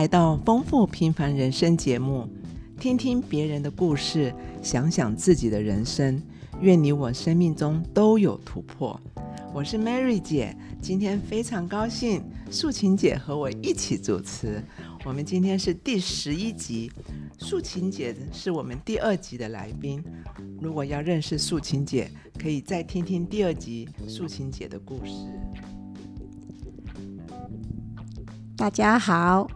来到丰富平凡人生节目，听听别人的故事，想想自己的人生。愿你我生命中都有突破。我是 Mary 姐，今天非常高兴，素琴姐和我一起主持。我们今天是第十一集，素琴姐是我们第二集的来宾。如果要认识素琴姐，可以再听听第二集素琴姐的故事。大家好，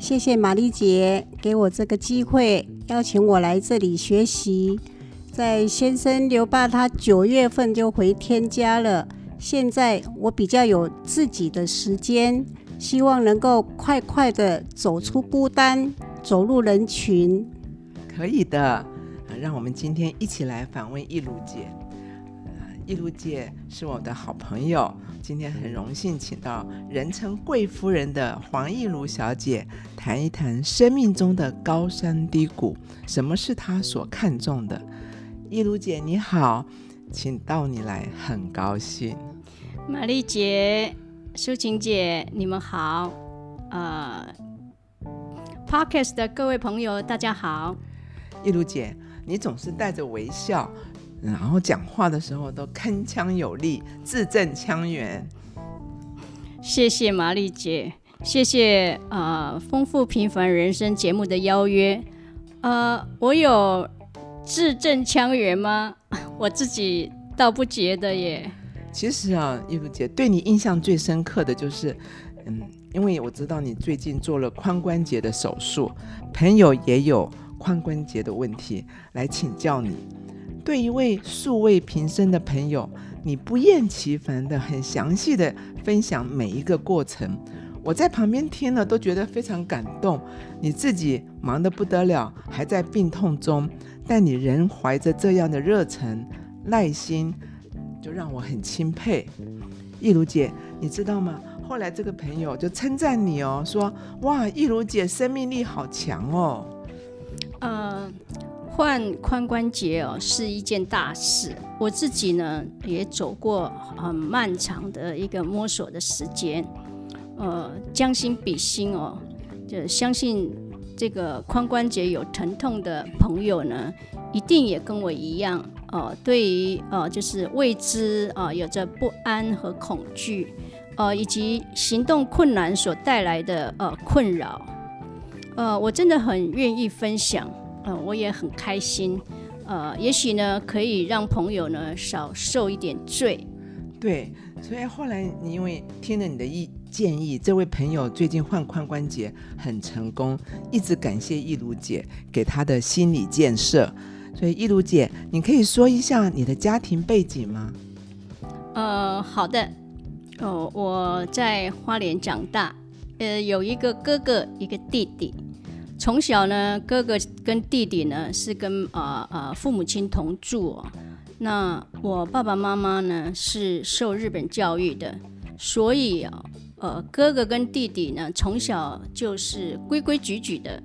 谢谢玛丽姐给我这个机会，邀请我来这里学习。在先生刘爸他九月份就回天家了，现在我比较有自己的时间，希望能够快快的走出孤单，走入人群。可以的，让我们今天一起来访问易如姐。易如姐是我的好朋友，今天很荣幸请到人称贵夫人的黄易如小姐，谈一谈生命中的高山低谷，什么是她所看重的。易如姐你好，请到你来，很高兴。玛丽姐、淑琴姐，你们好。呃，Podcast 的各位朋友，大家好。易如姐，你总是带着微笑。然后讲话的时候都铿锵有力，字正腔圆。谢谢玛丽姐，谢谢呃丰富平凡人生节目的邀约。呃，我有字正腔圆吗？我自己倒不觉得耶。其实啊，一如姐对你印象最深刻的就是，嗯，因为我知道你最近做了髋关节的手术，朋友也有髋关节的问题来请教你。对一位素未平生的朋友，你不厌其烦的、很详细的分享每一个过程，我在旁边听了都觉得非常感动。你自己忙得不得了，还在病痛中，但你仍怀着这样的热忱、耐心，就让我很钦佩。易如姐，你知道吗？后来这个朋友就称赞你哦，说：“哇，易如姐生命力好强哦。”嗯。换髋关节哦是一件大事，我自己呢也走过很漫长的一个摸索的时间，呃，将心比心哦，就相信这个髋关节有疼痛的朋友呢，一定也跟我一样哦，对于呃就是未知啊有着不安和恐惧，呃以及行动困难所带来的呃困扰，呃我真的很愿意分享。嗯，我也很开心，呃，也许呢可以让朋友呢少受一点罪。对，所以后来你因为听了你的意建议，这位朋友最近换髋关节很成功，一直感谢易如姐给他的心理建设。所以易如姐，你可以说一下你的家庭背景吗？呃，好的。哦，我在花莲长大，呃，有一个哥哥，一个弟弟。从小呢，哥哥跟弟弟呢是跟呃呃父母亲同住哦。那我爸爸妈妈呢是受日本教育的，所以啊呃哥哥跟弟弟呢从小就是规规矩矩的。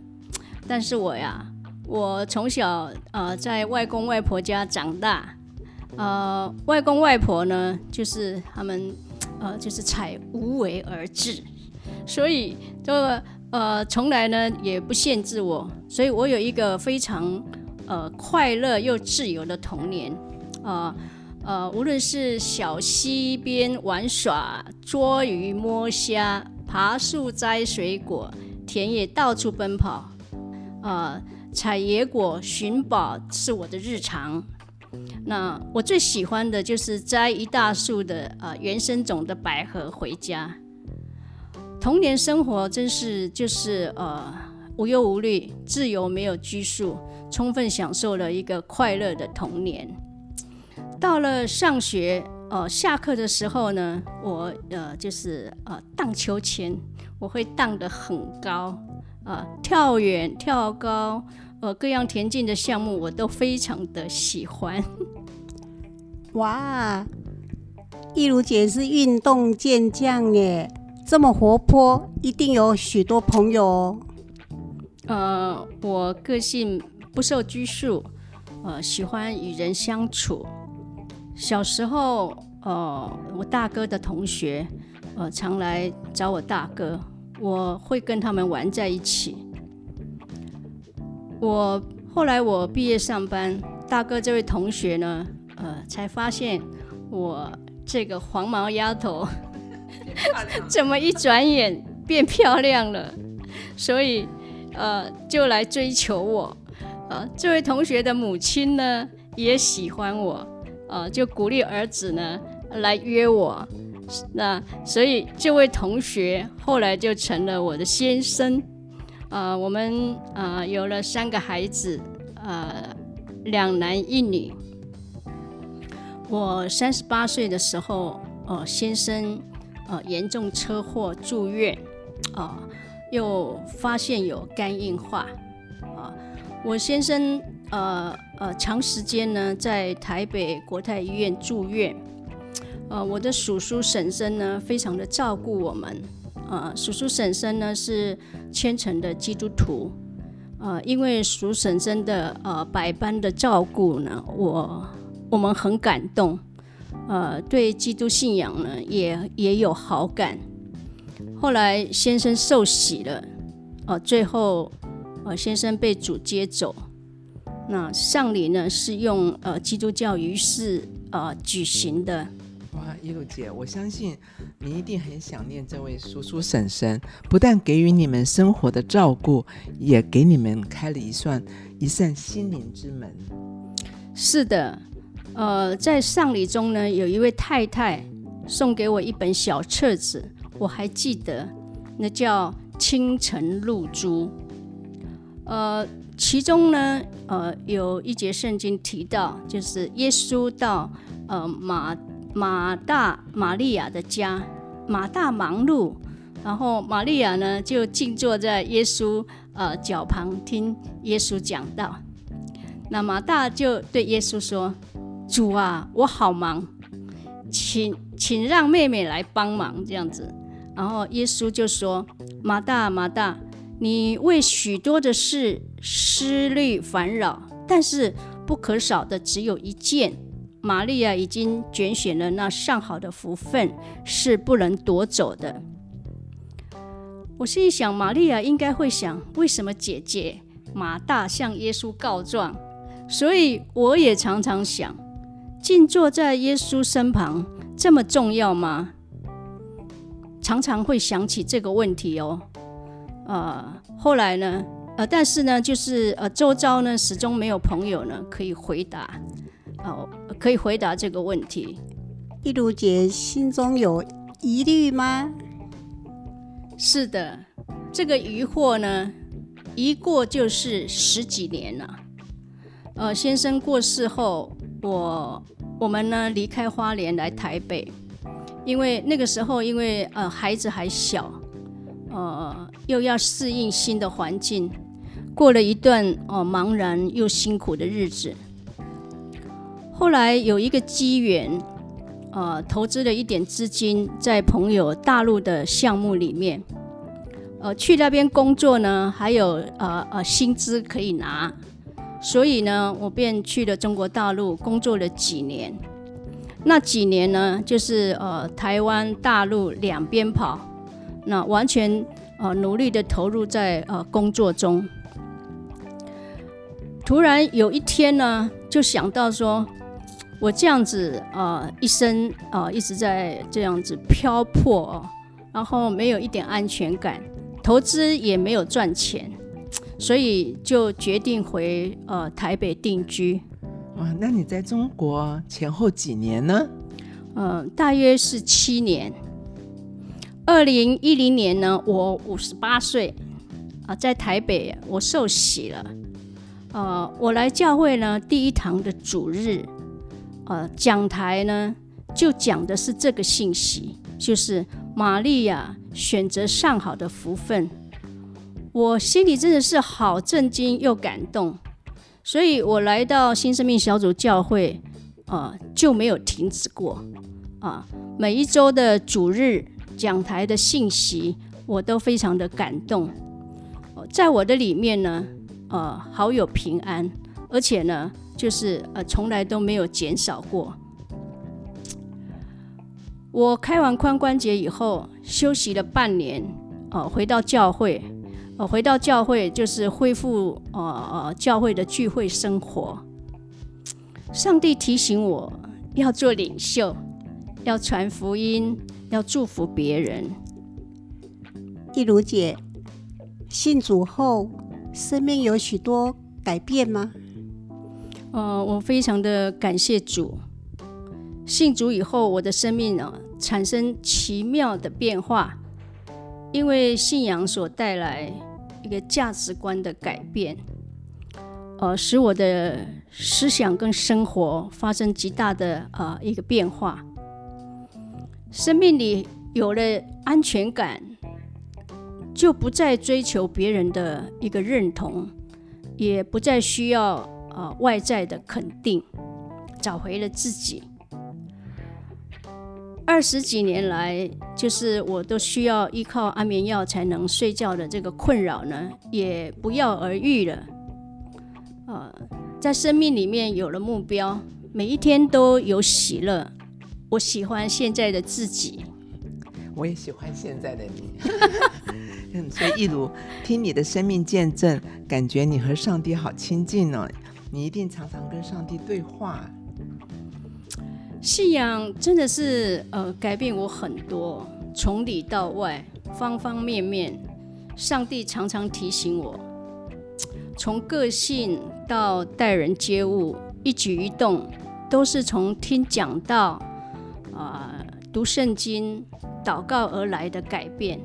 但是我呀，我从小呃在外公外婆家长大，呃外公外婆呢就是他们呃就是采无为而治，所以这个。呃，从来呢也不限制我，所以我有一个非常呃快乐又自由的童年。啊呃，无论是小溪边玩耍、捉鱼摸虾、爬树摘水果、田野到处奔跑，呃，采野果寻宝是我的日常。那我最喜欢的就是摘一大束的呃原生种的百合回家。童年生活真是就是呃无忧无虑、自由没有拘束，充分享受了一个快乐的童年。到了上学，呃下课的时候呢，我呃就是呃荡秋千，我会荡得很高，呃跳远、跳高，呃各样田径的项目我都非常的喜欢。哇，一如姐是运动健将耶！这么活泼，一定有许多朋友哦。呃，我个性不受拘束，呃，喜欢与人相处。小时候，呃，我大哥的同学，呃，常来找我大哥，我会跟他们玩在一起。我后来我毕业上班，大哥这位同学呢，呃，才发现我这个黄毛丫头怎么一转眼变漂亮了，所以呃就来追求我。呃，这位同学的母亲呢也喜欢我，呃，就鼓励儿子呢来约我。那所以这位同学后来就成了我的先生。呃，我们呃有了三个孩子，呃，两男一女。我三十八岁的时候，呃，先生呃严重车祸住院，啊，又发现有肝硬化，啊，我先生呃呃长时间呢在台北国泰医院住院，呃，我的叔叔婶婶呢非常的照顾我们。呃，叔叔婶婶呢是虔诚的基督徒，呃，因为叔婶婶的呃百般的照顾呢，我我们很感动，呃，对基督信仰呢也也有好感。后来先生受洗了，呃，最后呃先生被主接走，那丧礼呢是用呃基督教仪式呃举行的。哇，一路姐，我相信你一定很想念这位叔叔婶婶，不但给予你们生活的照顾，也给你们开了一扇一扇心灵之门。是的，呃，在丧礼中呢，有一位太太送给我一本小册子，我还记得，那叫《清晨露珠》。呃，其中呢，呃，有一节圣经提到，就是耶稣到呃马。马大玛利亚的家，马大忙碌，然后玛利亚呢就静坐在耶稣呃脚旁听耶稣讲道。那马大就对耶稣说：“主啊，我好忙，请请让妹妹来帮忙这样子。”然后耶稣就说：“马大马大，你为许多的事思虑烦扰，但是不可少的只有一件。”玛利亚已经拣选了那上好的福分，是不能夺走的。我心里想，玛利亚应该会想：为什么姐姐马大向耶稣告状？所以我也常常想，静坐在耶稣身旁这么重要吗？常常会想起这个问题哦。呃，后来呢？呃，但是呢，就是呃，周遭呢，始终没有朋友呢可以回答。哦，可以回答这个问题。一如姐心中有疑虑吗？是的，这个疑惑呢，一过就是十几年了。呃，先生过世后，我我们呢离开花莲来台北，因为那个时候因为呃孩子还小，呃又要适应新的环境，过了一段哦茫然又辛苦的日子。后来有一个机缘，呃，投资了一点资金在朋友大陆的项目里面，呃，去那边工作呢，还有呃呃薪资可以拿，所以呢，我便去了中国大陆工作了几年。那几年呢，就是呃台湾、大陆两边跑，那完全呃努力的投入在呃工作中。突然有一天呢，就想到说。我这样子啊，一生啊一直在这样子漂泊哦，然后没有一点安全感，投资也没有赚钱，所以就决定回呃台北定居。哇，那你在中国前后几年呢？嗯，大约是七年。二零一零年呢，我五十八岁啊，在台北我受洗了。呃，我来教会呢，第一堂的主日。呃，讲台呢就讲的是这个信息，就是玛利亚选择上好的福分。我心里真的是好震惊又感动，所以我来到新生命小组教会，呃，就没有停止过。啊，每一周的主日讲台的信息，我都非常的感动。在我的里面呢，呃，好有平安，而且呢。就是呃，从来都没有减少过。我开完髋关节以后，休息了半年，呃回到教会，呃回到教会就是恢复呃呃教会的聚会生活。上帝提醒我要做领袖，要传福音，要祝福别人。一如姐，信主后，生命有许多改变吗？呃，我非常的感谢主。信主以后，我的生命呢产生奇妙的变化，因为信仰所带来一个价值观的改变，呃，使我的思想跟生活发生极大的呃一个变化。生命里有了安全感，就不再追求别人的一个认同，也不再需要呃外在的肯定，找回了自己。二十几年来，就是我都需要依靠安眠药才能睡觉的这个困扰呢，也不药而愈了。呃，在生命里面有了目标，每一天都有喜乐。我喜欢现在的自己，我也喜欢现在的你。嗯，所以一如听你的生命见证，感觉你和上帝好亲近哦。你一定常常跟上帝对话。信仰真的是呃改变我很多，从里到外，方方面面，上帝常常提醒我，从个性到待人接物，一举一动都是从听讲道、啊读圣经、祷告而来的改变。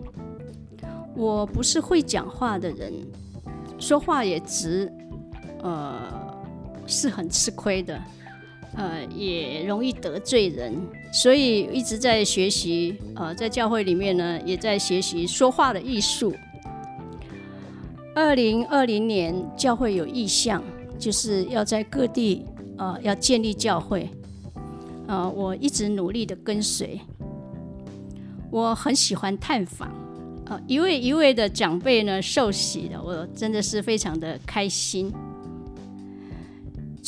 我不是会讲话的人，说话也直，呃，是很吃亏的。呃，也容易得罪人，所以一直在学习。呃，在教会里面呢，也在学习说话的艺术。二零二零年，教会有意向，就是要在各地呃要建立教会。呃，我一直努力的跟随。我很喜欢探访，呃，一位一位的长辈呢受洗了，我真的是非常的开心。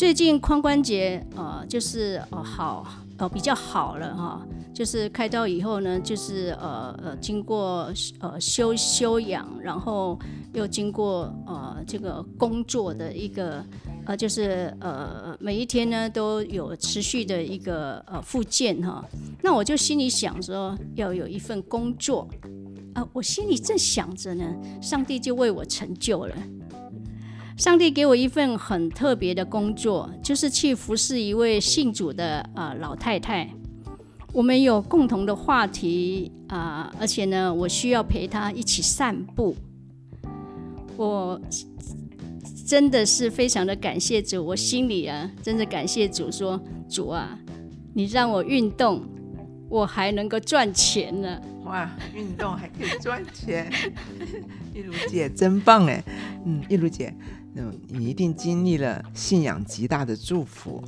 最近髋关节呃就是呃好呃比较好了哈，就是开刀以后呢，就是呃呃经过呃休休养，然后又经过呃这个工作的一个呃就是呃每一天呢都有持续的一个呃复健哈，那我就心里想说要有一份工作啊，我心里正想着呢，上帝就为我成就了。上帝给我一份很特别的工作，就是去服侍一位信主的啊老太太。我们有共同的话题啊，而且呢，我需要陪她一起散步。我真的是非常的感谢主，我心里啊，真的感谢主，说主啊，你让我运动，我还能够赚钱呢。哇，运动还可以赚钱，一如姐真棒哎，嗯，一如姐。嗯，你一定经历了信仰极大的祝福。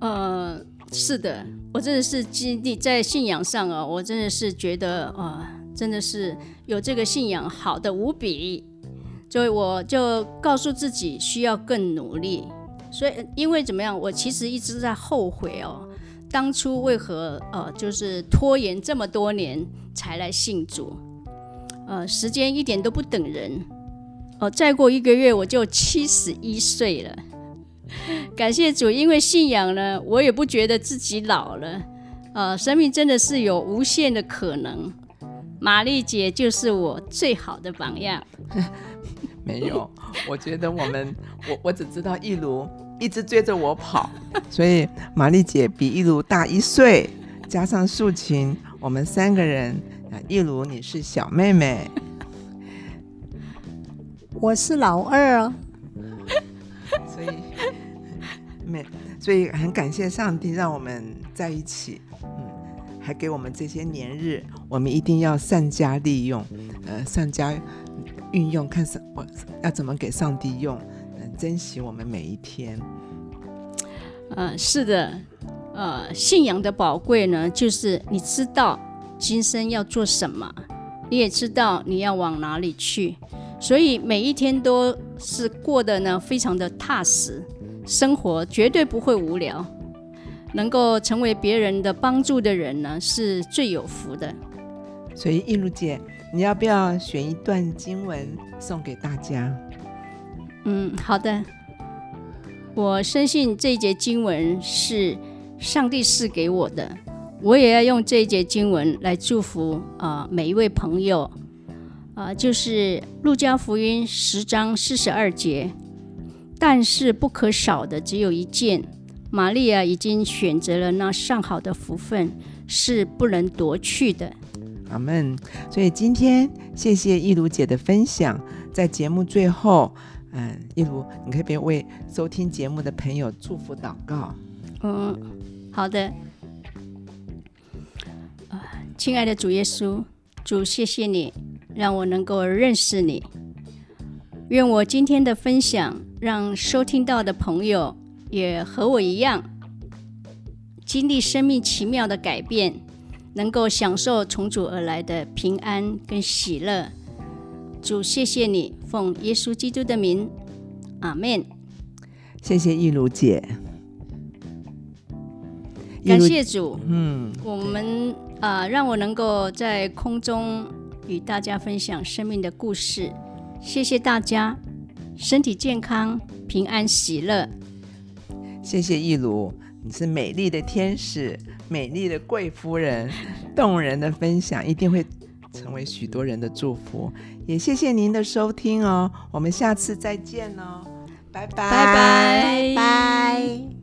呃，是的，我真的是经历在信仰上啊，我真的是觉得啊，真的是有这个信仰好的无比，所以我就告诉自己需要更努力。所以因为怎么样，我其实一直在后悔哦，当初为何呃就是拖延这么多年才来信主？呃，时间一点都不等人。哦，再过一个月我就七十一岁了。感谢主，因为信仰呢，我也不觉得自己老了。呃，生命真的是有无限的可能。玛丽姐就是我最好的榜样。没有，我觉得我们，我我只知道一如一直追着我跑，所以玛丽姐比一如大一岁，加上素琴，我们三个人啊，一如你是小妹妹。我是老二哦，所以没，所以很感谢上帝让我们在一起，嗯，还给我们这些年日，我们一定要善加利用，呃，善加运用，看上我要怎么给上帝用，嗯，珍惜我们每一天。嗯，是的，呃，信仰的宝贵呢，就是你知道今生要做什么，你也知道你要往哪里去。所以每一天都是过得呢非常的踏实，生活绝对不会无聊。能够成为别人的帮助的人呢，是最有福的。所以一如姐，你要不要选一段经文送给大家？嗯，好的。我深信这一节经文是上帝赐给我的，我也要用这一节经文来祝福啊、每一位朋友。啊、就是路加福音十章四十二节，但是不可少的只有一件，玛利亚已经选择了那上好的福分，是不能夺去的。阿门。所以今天谢谢一如姐的分享，在节目最后，嗯，一如，你可以为收听节目的朋友祝福祷告？嗯，好的。啊，亲爱的主耶稣，主谢谢你让我能够认识你。愿我今天的分享让收听到的朋友也和我一样，经历生命奇妙的改变，能够享受从主而来的平安跟喜乐。主谢谢你，奉耶稣基督的名，阿门。谢谢一如姐。感，谢主。嗯，我们啊、让我能够在空中与大家分享生命的故事。谢谢大家，身体健康，平安喜乐。谢谢一如，你是美丽的天使，美丽的贵夫人，动人的分享一定会成为许多人的祝福。也谢谢您的收听哦，我们下次再见哦，拜拜，拜拜拜。